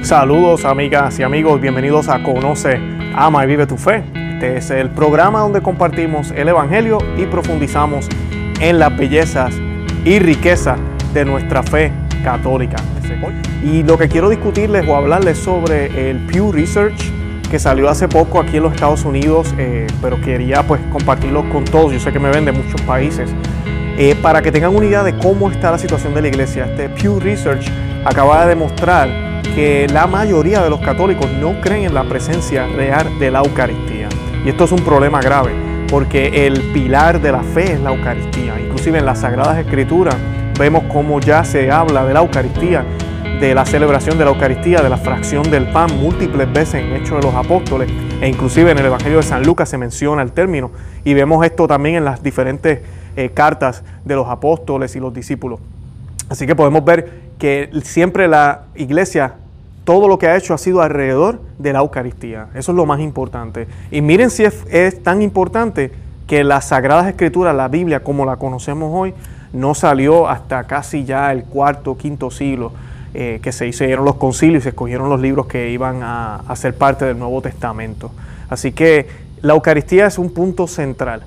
Saludos amigas y amigos, bienvenidos a Conoce, Ama y Vive tu Fe. Este es el programa donde compartimos el Evangelio y profundizamos en las bellezas y riqueza de nuestra fe católica. Y lo que quiero discutirles o hablarles sobre el Pew Research que salió hace poco aquí en los Estados Unidos, eh, pero quería pues compartirlo con todos. Yo sé que me ven de muchos países. Eh, para que tengan una idea de cómo está la situación de la iglesia, este Pew Research acaba de demostrar que la mayoría de los católicos no creen en la presencia real de la Eucaristía. Y esto es un problema grave, porque el pilar de la fe es la Eucaristía. Inclusive en las Sagradas Escrituras vemos cómo ya se habla de la Eucaristía, de la celebración de la Eucaristía, de la fracción del pan múltiples veces en Hechos de los Apóstoles, e inclusive en el Evangelio de San Lucas se menciona el término. Y vemos esto también en las diferentes eh, cartas de los apóstoles y los discípulos. Así que podemos ver que siempre la iglesia todo lo que ha hecho ha sido alrededor de la Eucaristía. Eso es lo más importante. Y miren si es, tan importante que las Sagradas Escrituras, la Biblia como la conocemos hoy, no salió hasta casi ya el cuarto, quinto siglo, eh, que se hicieron los concilios y se escogieron los libros que iban a, a ser parte del Nuevo Testamento. Así que la Eucaristía es un punto central.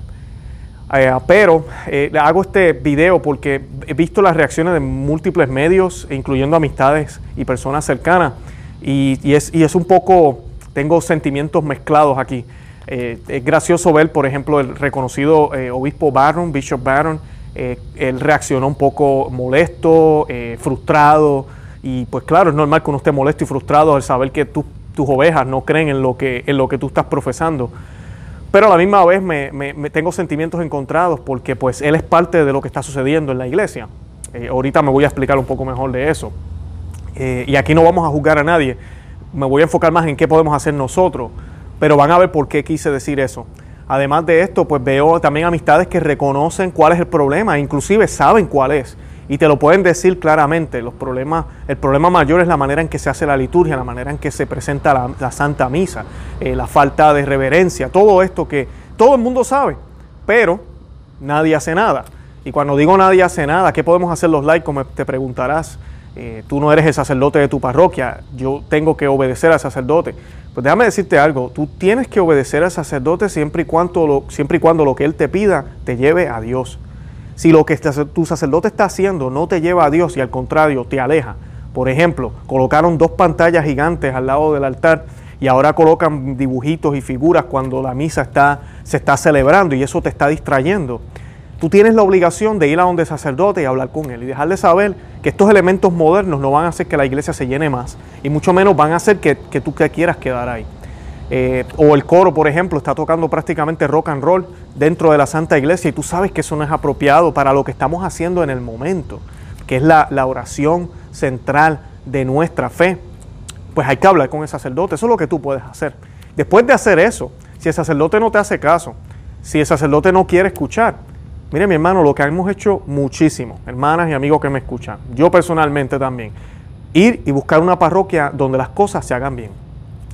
Eh, pero eh, hago este video porque he visto las reacciones de múltiples medios, incluyendo amistades y personas cercanas, y, es, un poco, tengo sentimientos mezclados aquí. Eh, es gracioso ver, por ejemplo, el reconocido obispo Barron, Bishop Barron, él reaccionó un poco molesto, frustrado, y pues claro, es normal que uno esté molesto y frustrado al saber que tus ovejas no creen en lo que, en lo que tú estás profesando. Pero a la misma vez me, tengo sentimientos encontrados porque pues él es parte de lo que está sucediendo en la iglesia. Eh, ahorita me voy a explicar un poco mejor de eso. Eh, y aquí no vamos a juzgar a nadie. Me voy a enfocar más en qué podemos hacer nosotros. Pero van a ver por qué quise decir eso. Además de esto, pues veo también amistades que reconocen cuál es el problema, inclusive saben cuál es y te lo pueden decir claramente. Los problemas, el problema mayor es la manera en que se hace la liturgia, la manera en que se presenta la, Santa Misa, eh, la falta de reverencia, todo esto que todo el mundo sabe, pero nadie hace nada. Y cuando digo nadie hace nada, ¿qué podemos hacer los laicos? Te preguntarás. Eh, tú no eres el sacerdote de tu parroquia, yo tengo que obedecer al sacerdote. Pues déjame decirte algo, tú tienes que obedecer al sacerdote siempre y, cuando lo, siempre y cuando lo que él te pida te lleve a Dios. Si lo que tu sacerdote está haciendo no te lleva a Dios y al contrario te aleja, por ejemplo, colocaron dos pantallas gigantes al lado del altar y ahora colocan dibujitos y figuras cuando la misa está, se está celebrando y eso te está distrayendo. Tú tienes la obligación de ir a donde el sacerdote y hablar con él y dejarle saber que estos elementos modernos no van a hacer que la iglesia se llene más y mucho menos van a hacer que, tú te quieras quedar ahí. Eh, o el coro, por ejemplo, está tocando prácticamente rock and roll dentro de la Santa Iglesia y tú sabes que eso no es apropiado para lo que estamos haciendo en el momento, que es la, oración central de nuestra fe. Pues hay que hablar con el sacerdote, eso es lo que tú puedes hacer. Después de hacer eso, si el sacerdote no te hace caso, si el sacerdote no quiere escuchar, mire mi hermano, lo que hemos hecho muchísimo, hermanas y amigos que me escuchan, yo personalmente también, ir y buscar una parroquia donde las cosas se hagan bien.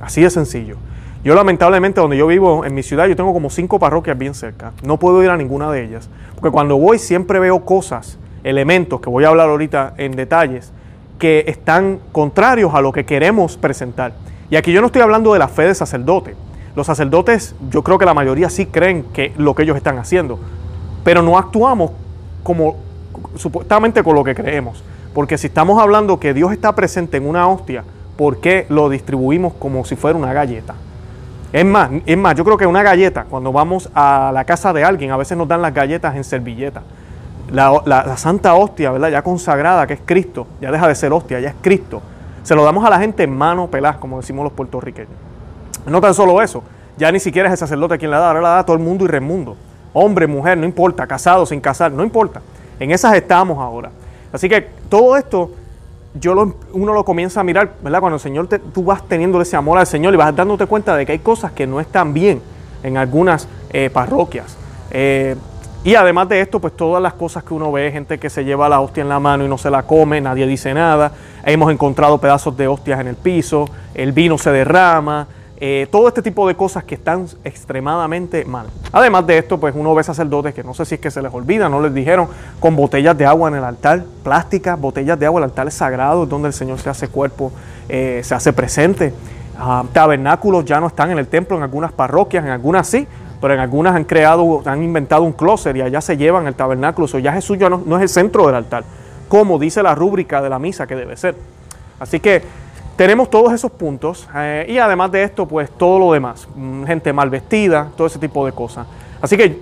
Así de sencillo. Yo lamentablemente donde yo vivo, en mi ciudad, yo tengo como cinco parroquias bien cerca. No puedo ir a ninguna de ellas. Porque cuando voy siempre veo cosas, elementos, que voy a hablar ahorita en detalles, que están contrarios a lo que queremos presentar. Y aquí yo no estoy hablando de la fe de sacerdote. Los sacerdotes, yo creo que la mayoría sí creen que lo que ellos están haciendo, pero no actuamos como supuestamente con lo que creemos. Porque si estamos hablando que Dios está presente en una hostia, ¿por qué lo distribuimos como si fuera una galleta? Es más, es más, yo creo que una galleta, cuando vamos a la casa de alguien, a veces nos dan las galletas en servilleta. La, santa hostia, ¿verdad? Ya consagrada, que es Cristo, ya deja de ser hostia, ya es Cristo. Se lo damos a la gente en mano pelaz, como decimos los puertorriqueños. No tan solo eso, ya ni siquiera es el sacerdote quien la da, ahora la da todo el mundo y remundo. Hombre, mujer, no importa, casado, sin casar, no importa. En esas estamos ahora. Así que todo esto yo uno lo comienza a mirar, ¿verdad? Cuando el Señor, tú vas teniendo ese amor al Señor y vas dándote cuenta de que hay cosas que no están bien en algunas eh, parroquias. Eh, y además de esto, pues todas las cosas que uno ve, gente que se lleva la hostia en la mano y no se la come, nadie dice nada. Hemos encontrado pedazos de hostias en el piso, el vino se derrama, eh, todo este tipo de cosas que están extremadamente mal. Además de esto, pues uno ve sacerdotes que no sé si es que se les olvida, no les dijeron, con botellas de agua en el altar, plásticas, botellas de agua, el altar es sagrado, donde el Señor se hace cuerpo eh, se hace presente. Ah, tabernáculos ya no están en el templo en algunas parroquias, en algunas sí, pero en algunas han creado, han inventado un closet y allá se llevan el tabernáculo. O ya Jesús ya no, no es el centro del altar, como dice la rúbrica de la misa que debe ser. Así que tenemos todos esos puntos eh, y además de esto, pues todo lo demás, mm, gente mal vestida, todo ese tipo de cosas. Así que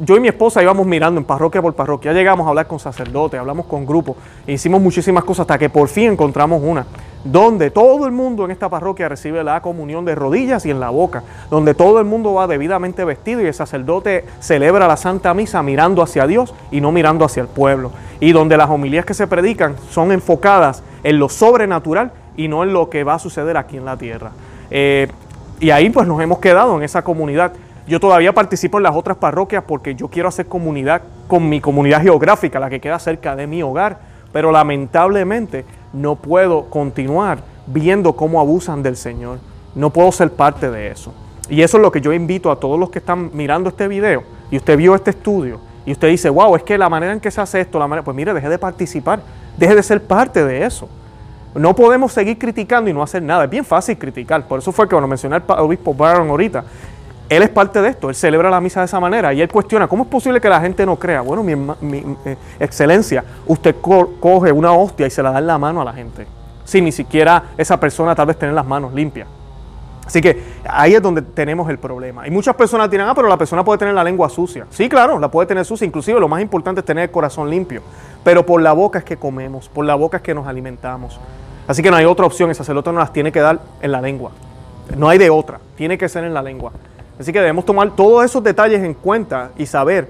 yo y mi esposa íbamos mirando en parroquia por parroquia, llegamos a hablar con sacerdotes, hablamos con grupos, e hicimos muchísimas cosas hasta que por fin encontramos una, donde todo el mundo en esta parroquia recibe la comunión de rodillas y en la boca, donde todo el mundo va debidamente vestido y el sacerdote celebra la Santa Misa mirando hacia Dios y no mirando hacia el pueblo, y donde las homilías que se predican son enfocadas en lo sobrenatural y no en lo que va a suceder aquí en la tierra. Eh, y ahí pues nos hemos quedado en esa comunidad. Yo todavía participo en las otras parroquias porque yo quiero hacer comunidad con mi comunidad geográfica, la que queda cerca de mi hogar, pero lamentablemente no puedo continuar viendo cómo abusan del Señor. No puedo ser parte de eso. Y eso es lo que yo invito a todos los que están mirando este video y usted vio este estudio y usted dice, wow, es que la manera en que se hace esto, la manera, pues mire, deje de participar, deje de ser parte de eso. No podemos seguir criticando y no hacer nada. Es bien fácil criticar. Por eso fue que cuando mencioné al obispo Byron ahorita, él es parte de esto. Él celebra la misa de esa manera y él cuestiona, ¿cómo es posible que la gente no crea? Bueno, mi, eh, excelencia, usted coge una hostia y se la da en la mano a la gente. Sin ni siquiera esa persona tal vez tener las manos limpias. Así que ahí es donde tenemos el problema. Y muchas personas dirán, ah, pero la persona puede tener la lengua sucia. Sí, claro, la puede tener sucia. Inclusive lo más importante es tener el corazón limpio. Pero por la boca es que comemos, por la boca es que nos alimentamos. Así que no hay otra opción, el sacerdote no las tiene que dar en la lengua. No hay de otra, tiene que ser en la lengua. Así que debemos tomar todos esos detalles en cuenta y saber,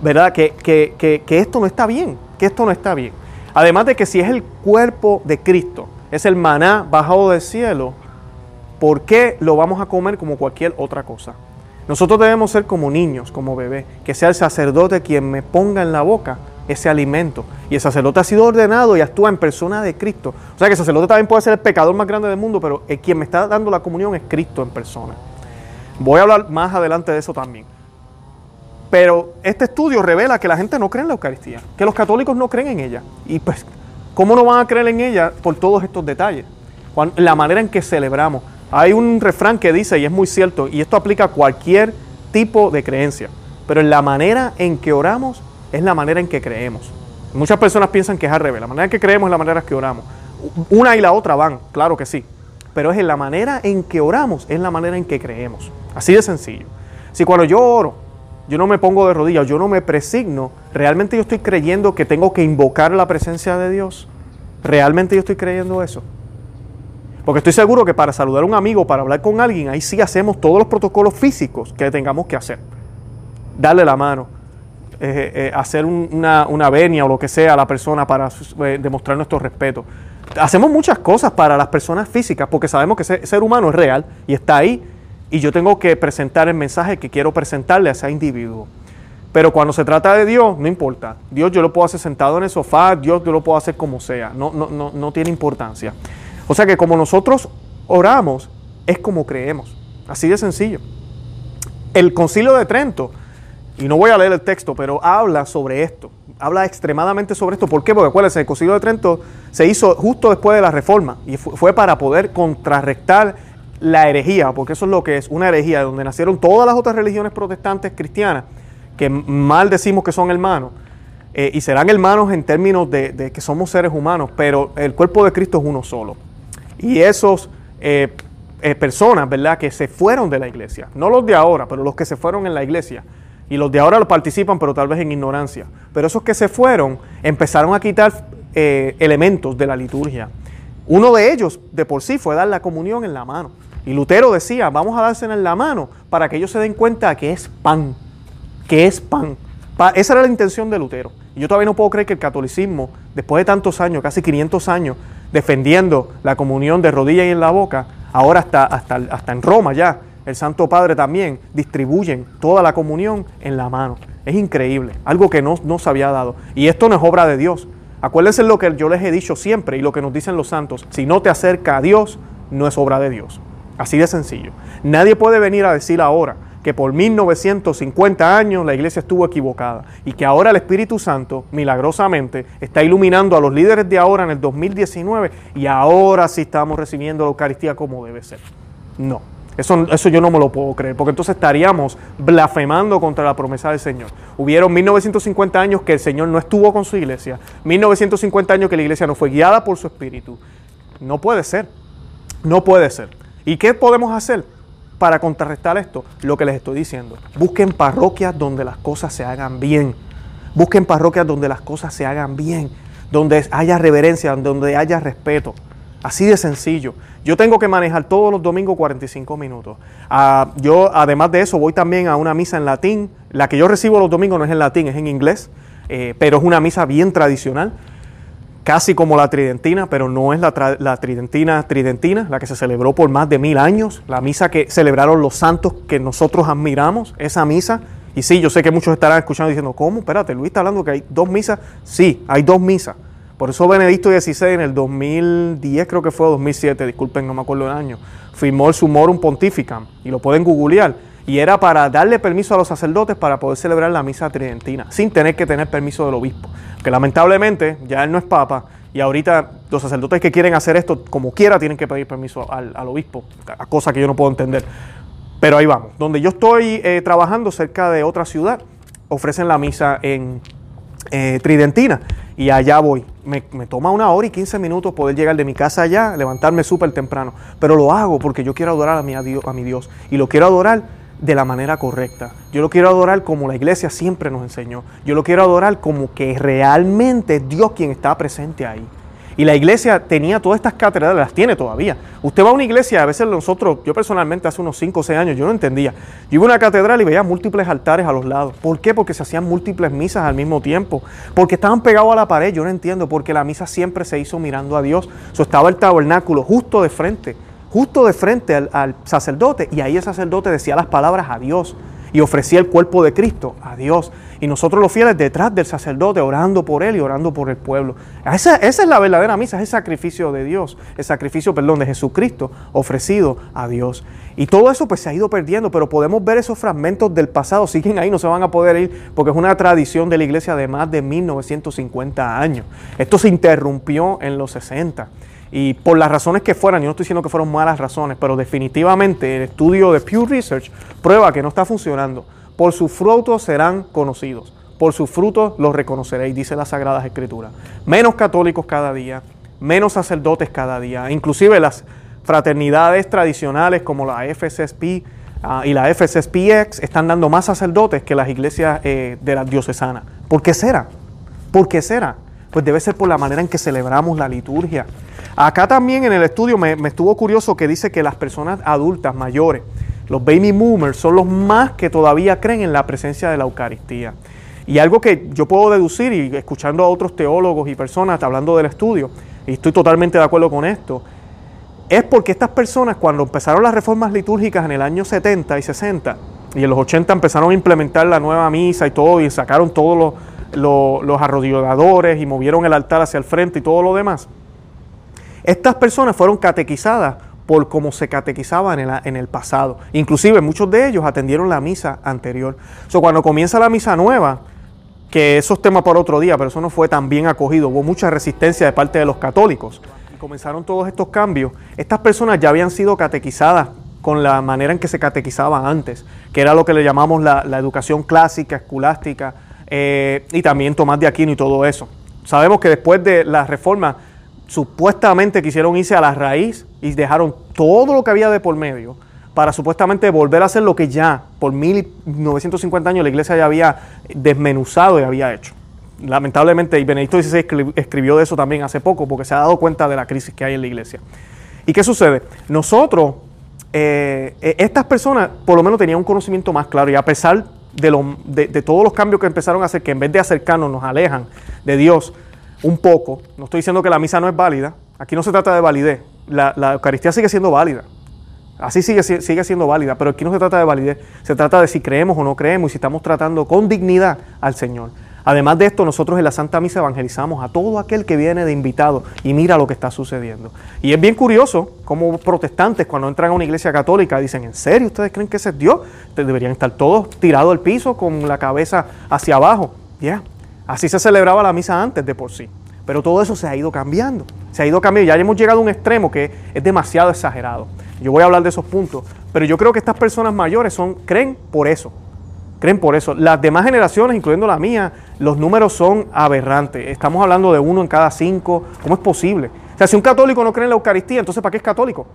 ¿verdad?, que, que, esto no está bien, que esto no está bien. Además de que si es el cuerpo de Cristo, es el maná bajado del cielo, ¿por qué lo vamos a comer como cualquier otra cosa? Nosotros debemos ser como niños, como bebés, que sea el sacerdote quien me ponga en la boca ese alimento. Y el sacerdote ha sido ordenado y actúa en persona de Cristo. O sea que el sacerdote también puede ser el pecador más grande del mundo, pero quien me está dando la comunión es Cristo en persona. Voy a hablar más adelante de eso también. Pero este estudio revela que la gente no cree en la Eucaristía, que los católicos no creen en ella. Y pues, ¿cómo no van a creer en ella por todos estos detalles? La manera en que celebramos. Hay un refrán que dice, y es muy cierto, y esto aplica a cualquier tipo de creencia, pero en la manera en que oramos es la manera en que creemos. Muchas personas piensan que es al revés. La manera en que creemos es la manera en que oramos. Una y la otra van, claro que sí. Pero es en la manera en que oramos, es la manera en que creemos. Así de sencillo. Si cuando yo oro, yo no me pongo de rodillas, yo no me presigno, realmente yo estoy creyendo que tengo que invocar la presencia de Dios. ¿Realmente yo estoy creyendo eso? Porque estoy seguro que para saludar a un amigo, para hablar con alguien, ahí sí hacemos todos los protocolos físicos que tengamos que hacer. Darle la mano, eh, eh, hacer una, una, venia o lo que sea a la persona para eh, demostrar nuestro respeto. Hacemos muchas cosas para las personas físicas porque sabemos que ese ser humano es real y está ahí y yo tengo que presentar el mensaje que quiero presentarle a ese individuo. Pero cuando se trata de Dios, no importa. Dios yo lo puedo hacer sentado en el sofá, Dios yo lo puedo hacer como sea, no, no, no, no tiene importancia. O sea que como nosotros oramos, es como creemos. Así de sencillo. El concilio de Trento y no voy a leer el texto, pero habla sobre esto. Habla extremadamente sobre esto. ¿Por qué? Porque acuérdense, el Concilio de Trento se hizo justo después de la Reforma y fue para poder contrarrestar la herejía, porque eso es lo que es una herejía, donde nacieron todas las otras religiones protestantes cristianas, que mal decimos que son hermanos, eh, y serán hermanos en términos de, que somos seres humanos, pero el cuerpo de Cristo es uno solo. Y esos eh, eh, personas, ¿verdad?, que se fueron de la iglesia, no los de ahora, pero los que se fueron en la iglesia, y los de ahora lo participan, pero tal vez en ignorancia. Pero esos que se fueron empezaron a quitar eh, elementos de la liturgia. Uno de ellos, de por sí, fue dar la comunión en la mano. Y Lutero decía, vamos a dársela en la mano para que ellos se den cuenta que es pan, que es pan. esa era la intención de Lutero. Y yo todavía no puedo creer que el catolicismo, después de tantos años, casi 500 años, defendiendo la comunión de rodilla y en la boca, ahora hasta, hasta, hasta en Roma ya, el Santo Padre también, distribuyen toda la comunión en la mano. Es increíble, algo que no, no se había dado. Y esto no es obra de Dios. Acuérdense lo que yo les he dicho siempre y lo que nos dicen los santos. Si no te acerca a Dios, no es obra de Dios. Así de sencillo. Nadie puede venir a decir ahora que por 1950 años la iglesia estuvo equivocada y que ahora el Espíritu Santo milagrosamente está iluminando a los líderes de ahora en el 2019 y ahora sí estamos recibiendo la Eucaristía como debe ser. No, eso, eso, yo no me lo puedo creer, porque entonces estaríamos blasfemando contra la promesa del Señor. Hubieron 1950 años que el Señor no estuvo con su iglesia, 1950 años que la iglesia no fue guiada por su Espíritu. No puede ser, no puede ser. ¿Y qué podemos hacer? Para contrarrestar esto? Lo que les estoy diciendo. Busquen parroquias donde las cosas se hagan bien. Busquen parroquias donde las cosas se hagan bien, donde haya reverencia, donde haya respeto. Así de sencillo. Yo tengo que manejar todos los domingos 45 minutos. Ah, yo, además de eso, voy también a una misa en latín. La que yo recibo los domingos no es en latín, es en inglés, eh, pero es una misa bien tradicional casi como la tridentina, pero no es la, tridentina tridentina, la que se celebró por más de mil años, la misa que celebraron los santos que nosotros admiramos, esa misa. Y sí, yo sé que muchos estarán escuchando diciendo, ¿cómo? Espérate, Luis está hablando que hay dos misas. Sí, hay dos misas. Por eso Benedicto XVI en el 2010, creo que fue 2007, disculpen, no me acuerdo el año, firmó el Sumorum Pontificam y lo pueden googlear y era para darle permiso a los sacerdotes para poder celebrar la misa tridentina, sin tener que tener permiso del obispo. Que lamentablemente ya él no es papa y ahorita los sacerdotes que quieren hacer esto como quiera tienen que pedir permiso al, obispo, cosa que yo no puedo entender. Pero ahí vamos, donde yo estoy eh, trabajando cerca de otra ciudad, ofrecen la misa en eh, tridentina y allá voy. Me, toma una hora y 15 minutos poder llegar de mi casa allá, levantarme súper temprano, pero lo hago porque yo quiero adorar a mi, a mi Dios y lo quiero adorar de la manera correcta. Yo lo quiero adorar como la iglesia siempre nos enseñó. Yo lo quiero adorar como que realmente es Dios quien está presente ahí. Y la iglesia tenía todas estas catedrales, las tiene todavía. Usted va a una iglesia, a veces nosotros, yo personalmente hace unos 5 o 6 años, yo no entendía. Yo iba a una catedral y veía múltiples altares a los lados. ¿Por qué? Porque se hacían múltiples misas al mismo tiempo. Porque estaban pegados a la pared, yo no entiendo. Porque la misa siempre se hizo mirando a Dios. So, estaba el tabernáculo justo de frente justo de frente al, sacerdote y ahí el sacerdote decía las palabras a Dios y ofrecía el cuerpo de Cristo a Dios. Y nosotros los fieles detrás del sacerdote orando por él y orando por el pueblo. Esa, esa, es la verdadera misa, es el sacrificio de Dios, el sacrificio, perdón, de Jesucristo ofrecido a Dios. Y todo eso pues se ha ido perdiendo, pero podemos ver esos fragmentos del pasado, siguen ahí, no se van a poder ir, porque es una tradición de la iglesia de más de 1950 años. Esto se interrumpió en los 60. Y por las razones que fueran, yo no estoy diciendo que fueron malas razones, pero definitivamente el estudio de Pew Research prueba que no está funcionando. Por sus frutos serán conocidos, por sus frutos los reconoceréis, dice las Sagradas Escrituras. Menos católicos cada día, menos sacerdotes cada día, inclusive las fraternidades tradicionales como la FSSP ah, y la FSSPX están dando más sacerdotes que las iglesias eh, de la diocesana. ¿Por qué será? ¿Por qué será? Pues debe ser por la manera en que celebramos la liturgia. Acá también en el estudio me, estuvo curioso que dice que las personas adultas mayores, los baby boomers, son los más que todavía creen en la presencia de la Eucaristía. Y algo que yo puedo deducir, y escuchando a otros teólogos y personas hablando del estudio, y estoy totalmente de acuerdo con esto, es porque estas personas cuando empezaron las reformas litúrgicas en el año 70 y 60, y en los 80 empezaron a implementar la nueva misa y todo, y sacaron todos los los arrodilladores y movieron el altar hacia el frente y todo lo demás. Estas personas fueron catequizadas por cómo se catequizaban en, el pasado. Inclusive muchos de ellos atendieron la misa anterior. Cuando comienza la misa nueva, que eso es tema para otro día, pero eso no fue tan bien acogido, hubo mucha resistencia de parte de los católicos. Y comenzaron todos estos cambios. Estas personas ya habían sido catequizadas con la manera en que se catequizaban antes, que era lo que le llamamos la, la educación clásica, escolástica, eh, y también Tomás de Aquino y todo eso. Sabemos que después de la reforma, supuestamente quisieron irse a la raíz y dejaron todo lo que había de por medio para supuestamente volver a hacer lo que ya por 1950 años la iglesia ya había desmenuzado y había hecho. Lamentablemente, y Benedicto XVI escribió de eso también hace poco porque se ha dado cuenta de la crisis que hay en la iglesia. ¿Y qué sucede? Nosotros, eh, eh, estas personas por lo menos tenían un conocimiento más claro y a pesar de, todos los cambios que empezaron a hacer, que en vez de acercarnos nos alejan de Dios un poco. No estoy diciendo que la misa no es válida. Aquí no se trata de validez. La, Eucaristía sigue siendo válida. Así sigue, sigue siendo válida, pero aquí no se trata de validez. Se trata de si creemos o no creemos y si estamos tratando con dignidad al Señor. Además de esto, nosotros en la Santa Misa evangelizamos a todo aquel que viene de invitado y mira lo que está sucediendo. Y es bien curioso como protestantes cuando entran a una iglesia católica dicen, ¿en serio ustedes creen que ese es Dios? Deberían estar todos tirados al piso con la cabeza hacia abajo. Ya, así se celebraba la misa antes de por sí. Pero todo eso se ha ido cambiando. Se ha ido cambiando. Ya hemos llegado a un extremo que es demasiado exagerado. Yo voy a hablar de esos puntos. Pero yo creo que estas personas mayores son, creen por eso creen por eso. Las demás generaciones, incluyendo la mía, los números son aberrantes. Estamos hablando de uno en cada cinco. ¿Cómo es posible? O sea, si un católico no cree en la Eucaristía, entonces ¿para qué es católico?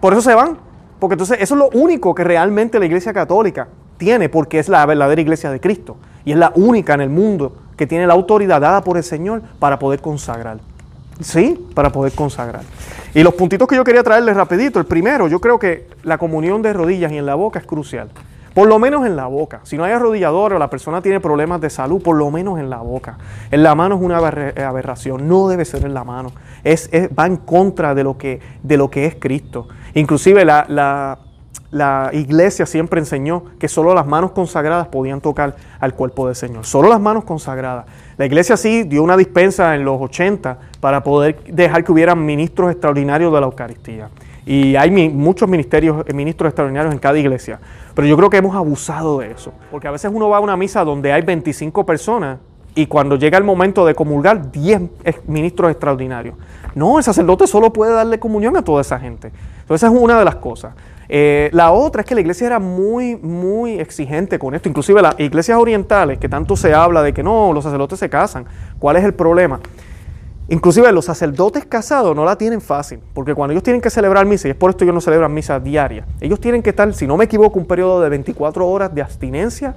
Por eso se van. Porque entonces eso es lo único que realmente la Iglesia Católica tiene, porque es la verdadera Iglesia de Cristo. Y es la única en el mundo que tiene la autoridad dada por el Señor para poder consagrar. Sí, para poder consagrar. Y los puntitos que yo quería traerles rapidito. El primero, yo creo que la comunión de rodillas y en la boca es crucial. Por lo menos en la boca. Si no hay arrodillador o la persona tiene problemas de salud, por lo menos en la boca. En la mano es una aberración. No debe ser en la mano. Es, va en contra de lo, que, de lo que es Cristo. Inclusive la, la, iglesia siempre enseñó que solo las manos consagradas podían tocar al cuerpo del Señor. Solo las manos consagradas. La iglesia sí dio una dispensa en los 80 para poder dejar que hubieran ministros extraordinarios de la Eucaristía. Y hay muchos ministerios, ministros extraordinarios en cada iglesia. Pero yo creo que hemos abusado de eso. Porque a veces uno va a una misa donde hay 25 personas y cuando llega el momento de comulgar, 10 ministros extraordinarios. No, el sacerdote solo puede darle comunión a toda esa gente. Entonces esa es una de las cosas. Eh, la otra es que la iglesia era muy, muy exigente con esto. Inclusive las iglesias orientales, que tanto se habla de que no, los sacerdotes se casan. ¿Cuál es el problema? Inclusive los sacerdotes casados no la tienen fácil, porque cuando ellos tienen que celebrar misa, y es por esto que ellos no celebran misa diaria, ellos tienen que estar, si no me equivoco, un periodo de 24 horas de abstinencia,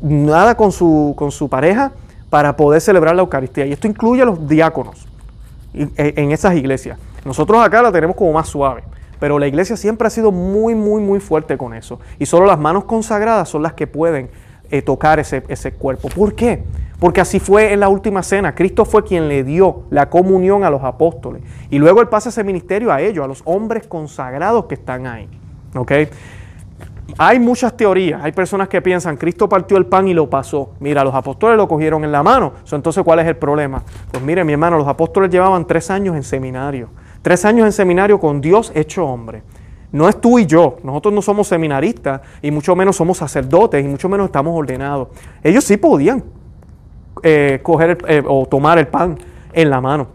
nada con su, con su pareja, para poder celebrar la Eucaristía. Y esto incluye a los diáconos e, en esas iglesias. Nosotros acá la tenemos como más suave, pero la iglesia siempre ha sido muy, muy, muy fuerte con eso. Y solo las manos consagradas son las que pueden eh, tocar ese, ese cuerpo. ¿Por qué? Porque así fue en la última cena. Cristo fue quien le dio la comunión a los apóstoles. Y luego Él pasa ese ministerio a ellos, a los hombres consagrados que están ahí. ¿Ok? Hay muchas teorías. Hay personas que piensan, Cristo partió el pan y lo pasó. Mira, los apóstoles lo cogieron en la mano. Entonces, ¿cuál es el problema? Pues mire, mi hermano, los apóstoles llevaban tres años en seminario. Tres años en seminario con Dios hecho hombre. No es tú y yo, nosotros no somos seminaristas y mucho menos somos sacerdotes y mucho menos estamos ordenados. Ellos sí podían eh, coger eh, o tomar el pan en la mano.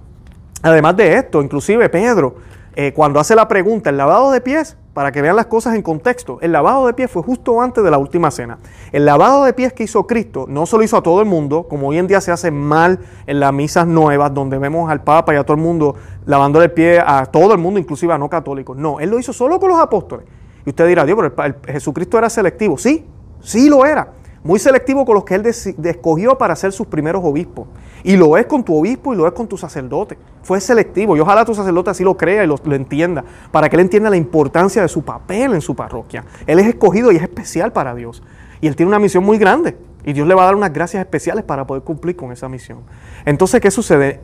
Además de esto, inclusive Pedro, eh, cuando hace la pregunta, el lavado de pies, para que vean las cosas en contexto, el lavado de pies fue justo antes de la última cena. El lavado de pies que hizo Cristo no solo hizo a todo el mundo, como hoy en día se hace mal en las misas nuevas, donde vemos al Papa y a todo el mundo lavando el pie a todo el mundo, inclusive a no católicos. No, Él lo hizo solo con los apóstoles. Y usted dirá, Dios, pero Jesucristo era selectivo. Sí, sí lo era muy selectivo con los que él escogió para ser sus primeros obispos. Y lo es con tu obispo y lo es con tu sacerdote. Fue selectivo y ojalá tu sacerdote así lo crea y lo, entienda, para que él entienda la importancia de su papel en su parroquia. Él es escogido y es especial para Dios. Y él tiene una misión muy grande. Y Dios le va a dar unas gracias especiales para poder cumplir con esa misión. Entonces, ¿qué sucede?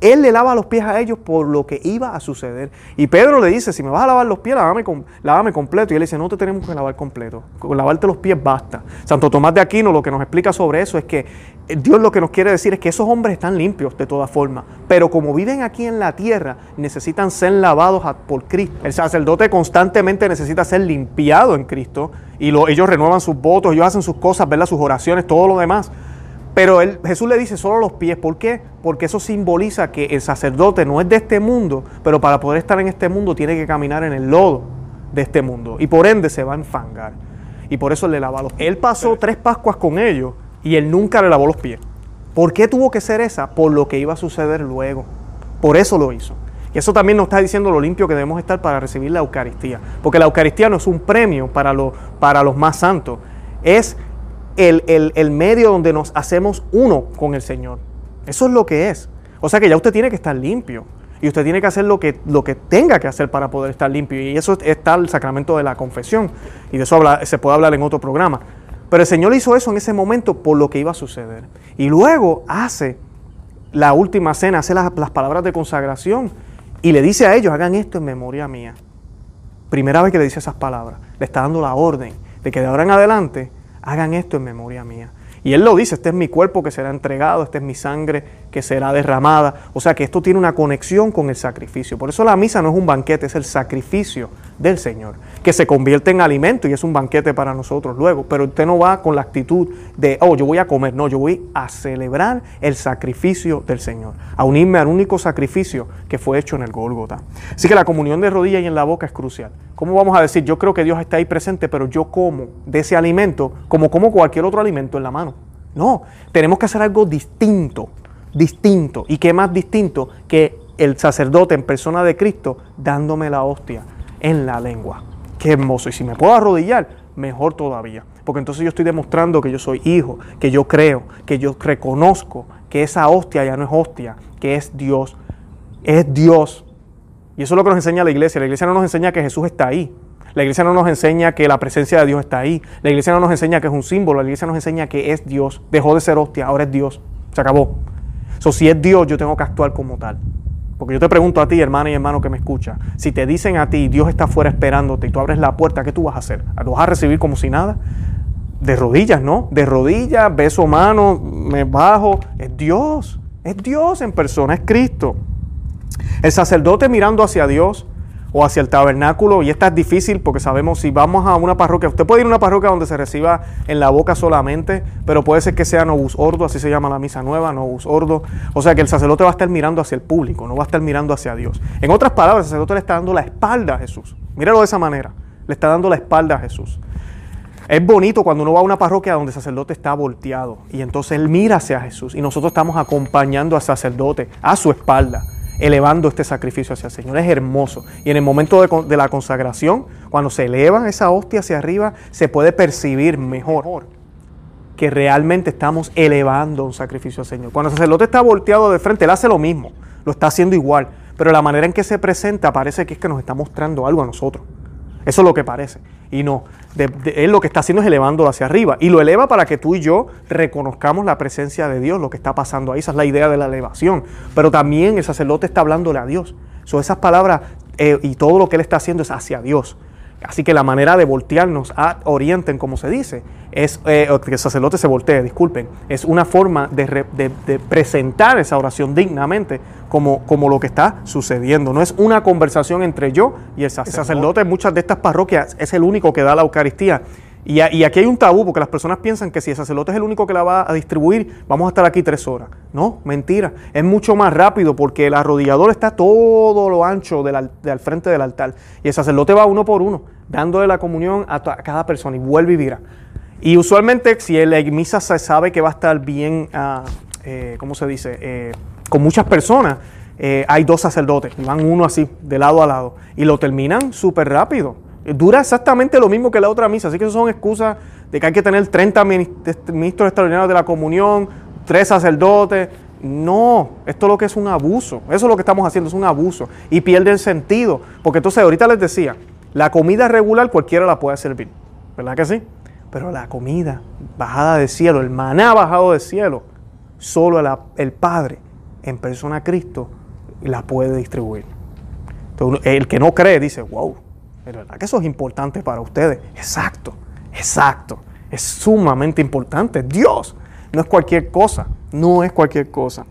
Él le lava los pies a ellos por lo que iba a suceder. Y Pedro le dice, si me vas a lavar los pies, lávame, completo. Y él dice, no te tenemos que lavar completo. Con lavarte los pies basta. Santo Tomás de Aquino lo que nos explica sobre eso es que Dios lo que nos quiere decir es que esos hombres están limpios de todas formas. Pero como viven aquí en la tierra, necesitan ser lavados por Cristo. El sacerdote constantemente necesita ser limpiado en Cristo. Y ellos renuevan sus votos, ellos hacen sus cosas, ¿verdad? sus oraciones, todo lo demás. Pero Jesús le dice solo los pies. ¿Por qué? Porque eso simboliza que el sacerdote no es de este mundo, pero para poder estar en este mundo tiene que caminar en el lodo de este mundo. Y por ende se va a enfangar. Y por eso le lava los pies. Él pasó tres Pascuas con ellos y él nunca le lavó los pies. ¿Por qué tuvo que ser esa? Por lo que iba a suceder luego. Por eso lo hizo. Y eso también nos está diciendo lo limpio que debemos estar para recibir la Eucaristía. Porque la Eucaristía no es un premio para, para los más santos. Es el, medio donde nos hacemos uno con el Señor. Eso es lo que es. O sea que ya usted tiene que estar limpio. Y usted tiene que hacer lo que, lo que tenga que hacer para poder estar limpio. Y eso está el sacramento de la confesión. Y de eso se puede hablar en otro programa. Pero el Señor hizo eso en ese momento por lo que iba a suceder. Y luego hace la última cena, hace las, las palabras de consagración. Y le dice a ellos, hagan esto en memoria mía. Primera vez que le dice esas palabras. Le está dando la orden de que de ahora en adelante hagan esto en memoria mía. Y él lo dice, este es mi cuerpo que será entregado, esta es mi sangre que será derramada. O sea que esto tiene una conexión con el sacrificio. Por eso la misa no es un banquete, es el sacrificio del Señor, que se convierte en alimento y es un banquete para nosotros luego. Pero usted no va con la actitud de, oh, yo voy a comer. No, yo voy a celebrar el sacrificio del Señor, a unirme al único sacrificio que fue hecho en el Gólgota. Así que la comunión de rodillas y en la boca es crucial. ¿Cómo vamos a decir, yo creo que Dios está ahí presente, pero yo como de ese alimento como como cualquier otro alimento en la mano? No, tenemos que hacer algo distinto, distinto. ¿Y qué más distinto que el sacerdote en persona de Cristo dándome la hostia en la lengua? Qué hermoso. Y si me puedo arrodillar, mejor todavía. Porque entonces yo estoy demostrando que yo soy hijo, que yo creo, que yo reconozco que esa hostia ya no es hostia, que es Dios. Es Dios y eso es lo que nos enseña la iglesia. La iglesia no nos enseña que Jesús está ahí. La iglesia no nos enseña que la presencia de Dios está ahí. La iglesia no nos enseña que es un símbolo. La iglesia nos enseña que es Dios. Dejó de ser hostia, ahora es Dios. Se acabó. Si es Dios, yo tengo que actuar como tal. Porque yo te pregunto a ti, hermana y hermano que me escucha, si te dicen a ti, Dios está afuera esperándote y tú abres la puerta, ¿qué tú vas a hacer? ¿Lo vas a recibir como si nada? De rodillas, ¿no? De rodillas, beso mano, me bajo. Es Dios. Es Dios en persona, es Cristo. El sacerdote mirando hacia Dios o hacia el tabernáculo, y esta es difícil porque sabemos si vamos a una parroquia, usted puede ir a una parroquia donde se reciba en la boca solamente, pero puede ser que sea novus ordo, así se llama la misa nueva, novus ordo, o sea que el sacerdote va a estar mirando hacia el público, no va a estar mirando hacia Dios. En otras palabras, el sacerdote le está dando la espalda a Jesús. Míralo de esa manera, le está dando la espalda a Jesús. Es bonito cuando uno va a una parroquia donde el sacerdote está volteado y entonces él mira hacia Jesús y nosotros estamos acompañando al sacerdote a su espalda elevando este sacrificio hacia el Señor. Es hermoso. Y en el momento de, la consagración, cuando se eleva esa hostia hacia arriba, se puede percibir mejor que realmente estamos elevando un sacrificio al Señor. Cuando el sacerdote está volteado de frente, él hace lo mismo, lo está haciendo igual, pero la manera en que se presenta parece que es que nos está mostrando algo a nosotros. Eso es lo que parece. Y no, él lo que está haciendo es elevándolo hacia arriba. Y lo eleva para que tú y yo reconozcamos la presencia de Dios, lo que está pasando ahí. Esa es la idea de la elevación. Pero también el sacerdote está hablándole a Dios. Son esas palabras eh, y todo lo que él está haciendo es hacia Dios. Así que la manera de voltearnos a orienten, como se dice, es eh, que el sacerdote se voltee, disculpen, es una forma de, presentar esa oración dignamente como, como, lo que está sucediendo. No es una conversación entre yo y el sacerdote. El sacerdote en muchas de estas parroquias es el único que da la Eucaristía. Y, aquí hay un tabú porque las personas piensan que si el sacerdote es el único que la va a distribuir, vamos a estar aquí tres horas. No, mentira. Es mucho más rápido porque el arrodillador está todo lo ancho del, frente del altar. Y el sacerdote va uno por uno, dándole la comunión a, cada persona y vuelve y vira. Y usualmente si la misa se sabe que va a estar bien, uh, ¿cómo se dice? Eh, con muchas personas, eh, hay dos sacerdotes, y van uno así, de lado a lado, y lo terminan súper rápido. Dura exactamente lo mismo que la otra misa, así que eso son excusas de que hay que tener 30 ministros extraordinarios de la comunión, tres sacerdotes. No, esto es lo que es un abuso. Eso es lo que estamos haciendo, es un abuso. Y pierde sentido. Porque entonces ahorita les decía, la comida regular cualquiera la puede servir. ¿Verdad que sí? Pero la comida bajada del cielo, el maná bajado del cielo, solo el Padre, en persona Cristo, la puede distribuir. Entonces, el que no cree dice, wow, pero ¿verdad que eso es importante para ustedes? Exacto, exacto. Es sumamente importante. Dios no es cualquier cosa, no es cualquier cosa.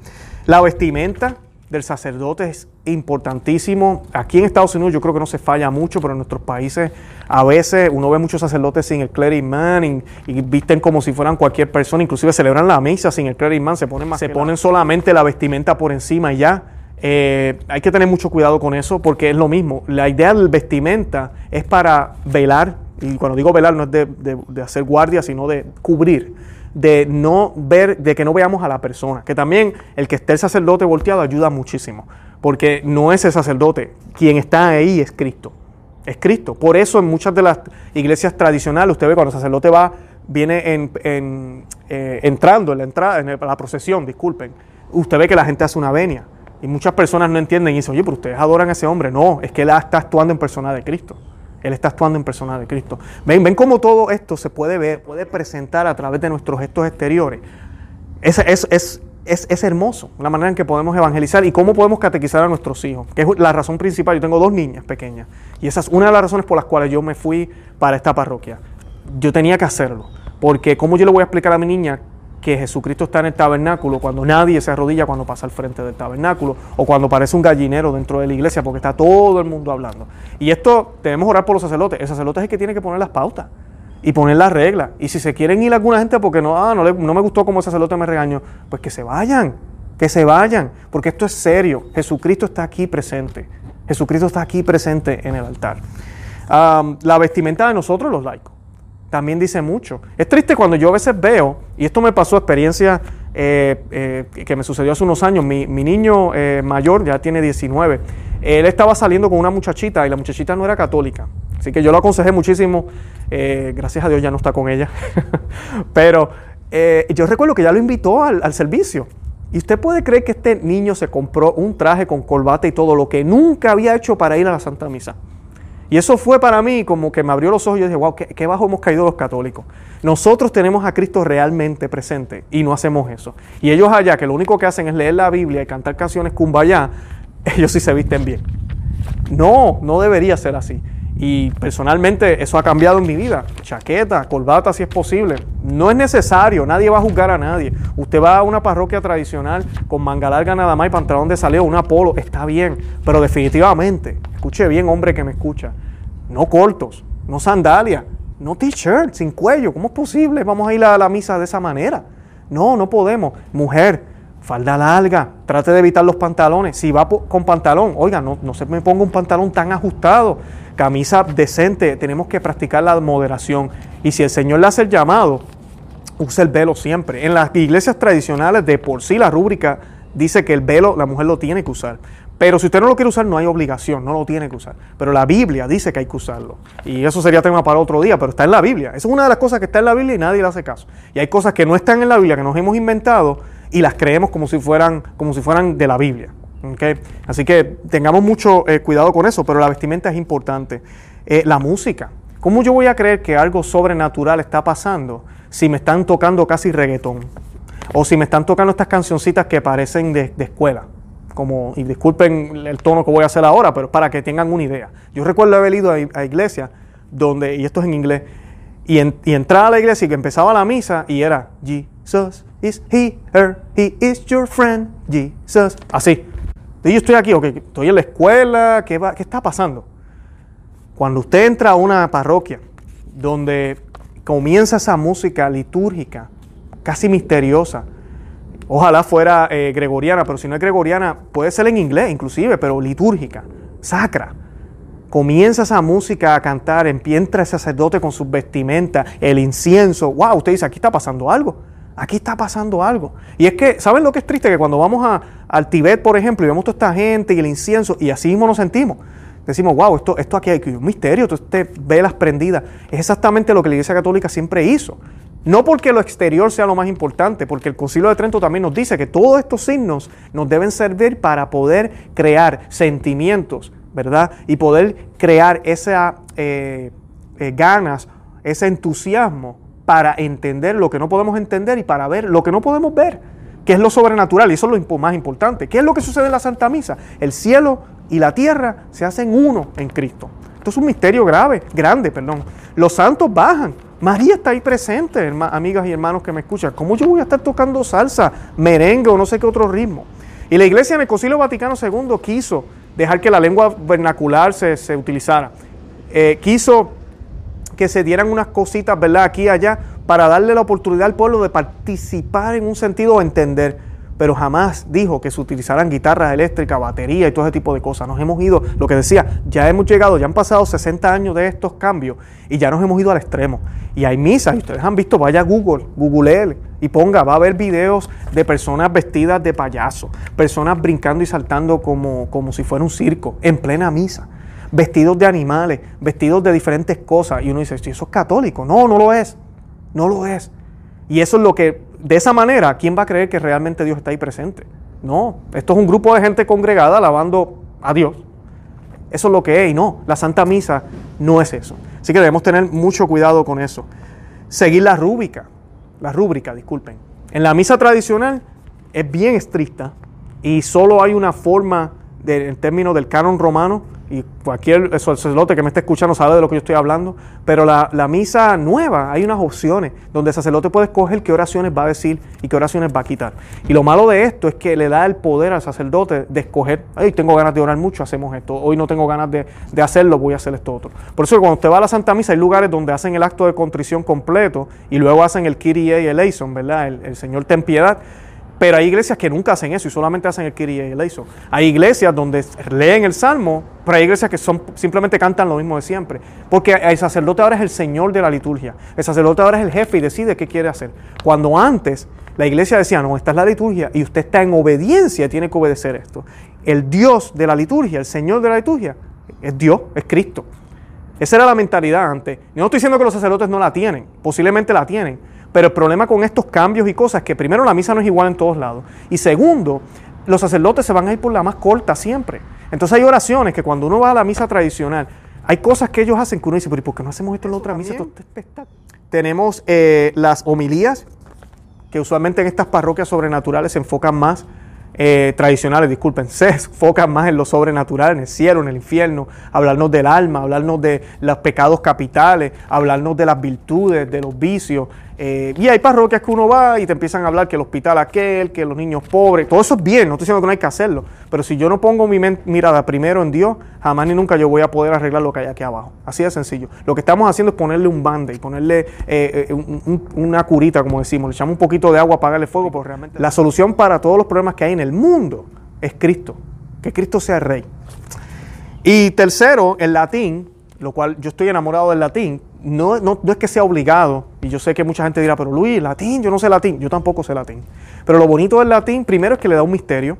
La vestimenta del sacerdote es importantísimo. Aquí en Estados Unidos yo creo que no se falla mucho, pero en nuestros países a veces uno ve muchos sacerdotes sin el clergyman y, y visten como si fueran cualquier persona, inclusive celebran la misa sin el clergyman, se ponen, se ponen solamente la vestimenta por encima y ya. Eh, hay que tener mucho cuidado con eso porque es lo mismo. La idea del vestimenta es para velar, y cuando digo velar no es de, hacer guardia, sino de cubrir, de no ver, de que no veamos a la persona. Que también el que esté el sacerdote volteado ayuda muchísimo, porque no es el sacerdote, quien está ahí es Cristo. Es Cristo. Por eso en muchas de las iglesias tradicionales, usted ve cuando el sacerdote va, viene en, eh, entrando en la entrada, en la procesión, disculpen, usted ve que la gente hace una venia y muchas personas no entienden y dicen, oye, pero ustedes adoran a ese hombre. No, es que él está actuando en persona de Cristo. Él está actuando en persona de Cristo. Ven, ven cómo todo esto se puede ver, puede presentar a través de nuestros gestos exteriores. Es, es, es, es, hermoso la manera en que podemos evangelizar y cómo podemos catequizar a nuestros hijos, que es la razón principal. Yo tengo dos niñas pequeñas y esa es una de las razones por las cuales yo me fui para esta parroquia. Yo tenía que hacerlo, porque ¿cómo yo le voy a explicar a mi niña que Jesucristo está en el tabernáculo cuando nadie se arrodilla cuando pasa al frente del tabernáculo o cuando parece un gallinero dentro de la iglesia porque está todo el mundo hablando. Y esto debemos orar por los sacerdotes. El sacerdote es el que tiene que poner las pautas y poner las reglas. Y si se quieren ir alguna gente porque no, ah, no, no me gustó como el sacerdote me regañó, pues que se vayan, que se vayan, porque esto es serio. Jesucristo está aquí presente. Jesucristo está aquí presente en el altar. la vestimenta de nosotros los laicos también dice mucho. Es triste cuando yo a veces veo, y esto me pasó experiencia eh, eh, que me sucedió hace unos años, mi, niño eh, mayor ya tiene 19, él estaba saliendo con una muchachita y la muchachita no era católica. Así que yo lo aconsejé muchísimo, gracias a Dios ya no está con ella, pero yo recuerdo que ya lo invitó al, servicio. Y usted puede creer que este niño se compró un traje con corbata y todo lo que nunca había hecho para ir a la Santa Misa. Y eso fue para mí como que me abrió los ojos y dije, wow, qué, bajo hemos caído los católicos. Nosotros tenemos a Cristo realmente presente y no hacemos eso. Y ellos allá, que lo único que hacen es leer la Biblia y cantar canciones kumbaya, ellos sí se visten bien. No, no debería ser así. Y personalmente eso ha cambiado en mi vida. Chaqueta, corbata si es posible. No es necesario, nadie va a juzgar a nadie. Usted va a una parroquia tradicional con manga larga nada más y pantalón de saleo, un apolo, está bien. Pero definitivamente, escuche bien hombre que me escucha, no cortos, no sandalias, no t-shirt, sin cuello. ¿Cómo es posible? Vamos a ir a la misa de esa manera. No, no podemos. Mujer, falda larga, trate de evitar los pantalones. Si va con pantalón, oiga, no, no se me ponga un pantalón tan ajustado. Camisa decente, tenemos que practicar la moderación. Y si el Señor le hace el llamado, use el velo siempre. En las iglesias tradicionales, de por sí, la rúbrica dice que el velo la mujer lo tiene que usar. Pero si usted no lo quiere usar, no hay obligación, no lo tiene que usar. Pero la Biblia dice que hay que usarlo. Y eso sería tema para otro día, pero está en la Biblia. Esa es una de las cosas que está en la Biblia y nadie le hace caso. Y hay cosas que no están en la Biblia, que nos hemos inventado y las creemos como si fueran, como si fueran de la Biblia. Así que tengamos mucho eh, cuidado con eso, pero la vestimenta es importante. Eh, la música. ¿Cómo yo voy a creer que algo sobrenatural está pasando si me están tocando casi reggaetón? O si me están tocando estas cancioncitas que parecen de escuela como, y disculpen el tono que voy a hacer ahora, pero para que tengan una idea. Yo recuerdo haber ido a, a iglesias donde, y esto es en inglés, y, en, y entraba a la iglesia y que empezaba la misa y era Jesus is he, her, he is your friend, Jesus. Así. Y yo estoy aquí, ok, estoy en la escuela, ¿qué, va, ¿qué está pasando? Cuando usted entra a una parroquia donde comienza esa música litúrgica, casi misteriosa, Ojalá fuera eh, gregoriana, pero si no es gregoriana, puede ser en inglés inclusive, pero litúrgica, sacra. Comienza esa música a cantar, empieza el sacerdote con sus vestimentas, el incienso. ¡Wow! Usted dice, aquí está pasando algo. Aquí está pasando algo. Y es que, ¿saben lo que es triste? Que cuando vamos a, al Tibet, por ejemplo, y vemos toda esta gente y el incienso, y así mismo nos sentimos. Decimos, wow, esto, esto aquí hay un misterio, usted ve las prendidas. Es exactamente lo que la Iglesia Católica siempre hizo. No porque lo exterior sea lo más importante, porque el Concilio de Trento también nos dice que todos estos signos nos deben servir para poder crear sentimientos, ¿verdad? Y poder crear esas eh, eh, ganas, ese entusiasmo para entender lo que no podemos entender y para ver lo que no podemos ver, que es lo sobrenatural, y eso es lo más importante. ¿Qué es lo que sucede en la Santa Misa? El cielo y la tierra se hacen uno en Cristo. Esto es un misterio grave, grande, perdón. Los santos bajan, María está ahí presente, amigas y hermanos que me escuchan. ¿Cómo yo voy a estar tocando salsa, merengue o no sé qué otro ritmo? Y la iglesia en el Concilio Vaticano II quiso dejar que la lengua vernacular se, utilizara. Eh, quiso que se dieran unas cositas, ¿verdad? Aquí y allá, para darle la oportunidad al pueblo de participar en un sentido de entender pero jamás dijo que se utilizaran guitarras eléctricas, batería y todo ese tipo de cosas. Nos hemos ido, lo que decía, ya hemos llegado, ya han pasado 60 años de estos cambios y ya nos hemos ido al extremo. Y hay misas, y ustedes han visto, vaya a Google, Google y ponga, va a haber videos de personas vestidas de payaso, personas brincando y saltando como, como si fuera un circo, en plena misa vestidos de animales, vestidos de diferentes cosas. Y uno dice, eso es católico. No, no lo es. No lo es. Y eso es lo que de esa manera, ¿quién va a creer que realmente Dios está ahí presente? No, esto es un grupo de gente congregada alabando a Dios. Eso es lo que es y no, la Santa Misa no es eso. Así que debemos tener mucho cuidado con eso. Seguir la rúbrica, la rúbrica, disculpen. En la misa tradicional es bien estricta y solo hay una forma en términos del canon romano y cualquier sacerdote que me esté escuchando sabe de lo que yo estoy hablando, pero la, misa nueva, hay unas opciones donde el sacerdote puede escoger qué oraciones va a decir y qué oraciones va a quitar. Y lo malo de esto es que le da el poder al sacerdote de escoger, hoy tengo ganas de orar mucho, hacemos esto, hoy no tengo ganas de, hacerlo, voy a hacer esto otro. Por eso cuando usted va a la Santa Misa hay lugares donde hacen el acto de contrición completo y luego hacen el Kyrie y el Eison, ¿verdad? El, el Señor ten piedad pero hay iglesias que nunca hacen eso y solamente hacen el Kiri y el Eiso. Hay iglesias donde leen el Salmo, pero hay iglesias que son, simplemente cantan lo mismo de siempre. Porque el sacerdote ahora es el señor de la liturgia. El sacerdote ahora es el jefe y decide qué quiere hacer. Cuando antes la iglesia decía, no, esta es la liturgia y usted está en obediencia, tiene que obedecer esto. El Dios de la liturgia, el Señor de la liturgia, es Dios, es Cristo. Esa era la mentalidad antes. No estoy diciendo que los sacerdotes no la tienen, posiblemente la tienen, pero el problema con estos cambios y cosas es que primero la misa no es igual en todos lados. Y segundo, los sacerdotes se van a ir por la más corta siempre. Entonces hay oraciones que cuando uno va a la misa tradicional, hay cosas que ellos hacen que uno dice, pero ¿por qué no hacemos esto en la otra misa? Tenemos eh, las homilías, que usualmente en estas parroquias sobrenaturales se enfocan más eh, tradicionales, disculpen, se enfocan más en lo sobrenatural, en el cielo, en el infierno, hablarnos del alma, hablarnos de los pecados capitales, hablarnos de las virtudes, de los vicios, eh, y hay parroquias que uno va y te empiezan a hablar que el hospital aquel, que los niños pobres, todo eso es bien, no estoy diciendo que no hay que hacerlo, pero si yo no pongo mi mirada primero en Dios, jamás ni nunca yo voy a poder arreglar lo que hay aquí abajo. Así de sencillo. Lo que estamos haciendo es ponerle un bande y ponerle eh, eh, una curita, como decimos, le echamos un poquito de agua, apagarle fuego, porque realmente la solución para todos los problemas que hay en el mundo es Cristo, que Cristo sea rey. Y tercero, el latín, lo cual yo estoy enamorado del latín, no, no, es que sea obligado, y yo sé que mucha gente dirá, pero Luis, latín, yo no sé latín, yo tampoco sé latín. Pero lo bonito del latín, primero es que le da un misterio.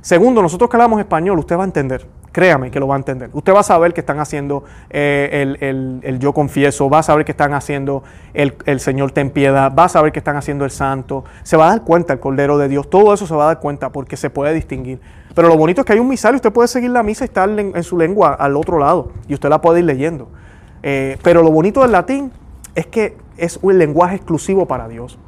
Segundo, nosotros que hablamos español, usted va a entender, créame que lo va a entender. Usted va a saber que están haciendo eh, el, yo confieso, va a saber que están haciendo el, el, Señor ten piedad, va a saber que están haciendo el santo, se va a dar cuenta el Cordero de Dios, todo eso se va a dar cuenta porque se puede distinguir. Pero lo bonito es que hay un misal y usted puede seguir la misa y estar en su lengua al otro lado y usted la puede ir leyendo. Eh, pero lo bonito del latín es que es un lenguaje exclusivo para Dios.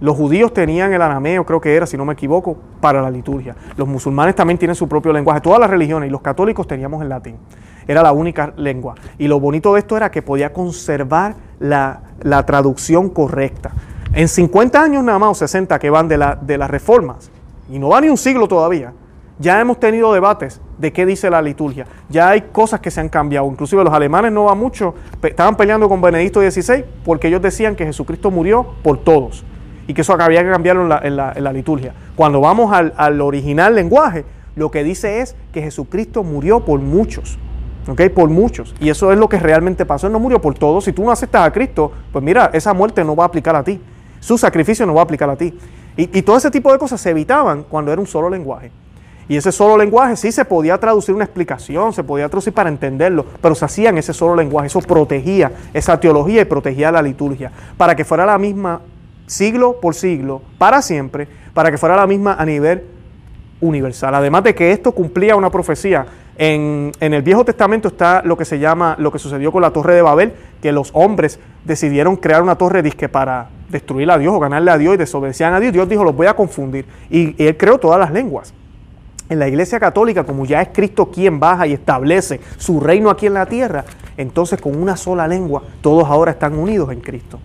Los judíos tenían el arameo, creo que era, si no me equivoco, para la liturgia. Los musulmanes también tienen su propio lenguaje. Todas las religiones y los católicos teníamos el latín. Era la única lengua. Y lo bonito de esto era que podía conservar la, traducción correcta. En 50 años nada más o 60 que van de, la, de las reformas, y no va ni un siglo todavía, ya hemos tenido debates de qué dice la liturgia. Ya hay cosas que se han cambiado. Inclusive los alemanes no va mucho. Estaban peleando con Benedicto XVI porque ellos decían que Jesucristo murió por todos y que eso había que cambiarlo en la, liturgia. Cuando vamos al, original lenguaje, lo que dice es que Jesucristo murió por muchos. ¿ok? Por muchos. Y eso es lo que realmente pasó. Él no murió por todos. Si tú no aceptas a Cristo, pues mira, esa muerte no va a aplicar a ti. Su sacrificio no va a aplicar a ti. Y, y todo ese tipo de cosas se evitaban cuando era un solo lenguaje. Y ese solo lenguaje sí se podía traducir una explicación, se podía traducir para entenderlo, pero se hacía en ese solo lenguaje. Eso protegía esa teología y protegía la liturgia, para que fuera la misma siglo por siglo, para siempre, para que fuera la misma a nivel universal. Además de que esto cumplía una profecía. En, el Viejo Testamento está lo que se llama, lo que sucedió con la Torre de Babel, que los hombres decidieron crear una torre disque para destruir a Dios o ganarle a Dios y desobedecían a Dios. Dios dijo, los voy a confundir. y él creó todas las lenguas. En la Iglesia Católica, como ya es Cristo quien baja y establece su reino aquí en la tierra, entonces con una sola lengua todos ahora están unidos en Cristo.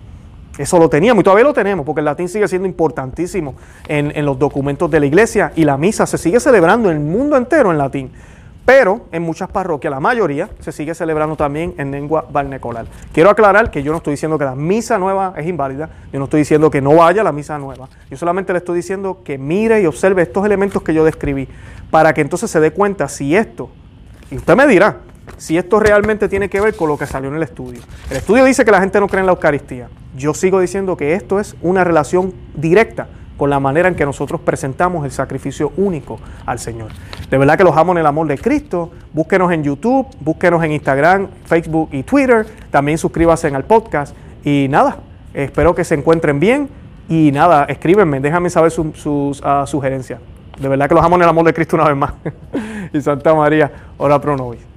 Eso lo teníamos y todavía lo tenemos, porque el latín sigue siendo importantísimo en, en, los documentos de la iglesia y la misa se sigue celebrando en el mundo entero en latín. Pero en muchas parroquias, la mayoría, se sigue celebrando también en lengua vernacular. Quiero aclarar que yo no estoy diciendo que la misa nueva es inválida, yo no estoy diciendo que no vaya la misa nueva, yo solamente le estoy diciendo que mire y observe estos elementos que yo describí, para que entonces se dé cuenta si esto, y usted me dirá, si esto realmente tiene que ver con lo que salió en el estudio. El estudio dice que la gente no cree en la Eucaristía. Yo sigo diciendo que esto es una relación directa con la manera en que nosotros presentamos el sacrificio único al Señor. De verdad que los amo en el amor de Cristo. Búsquenos en YouTube, búsquenos en Instagram, Facebook y Twitter. También suscríbase al podcast. Y nada, espero que se encuentren bien. Y nada, escríbenme, déjame saber sus ah, sugerencias. De verdad que los amo en el amor de Cristo una vez más. y Santa María, ora pro nobis.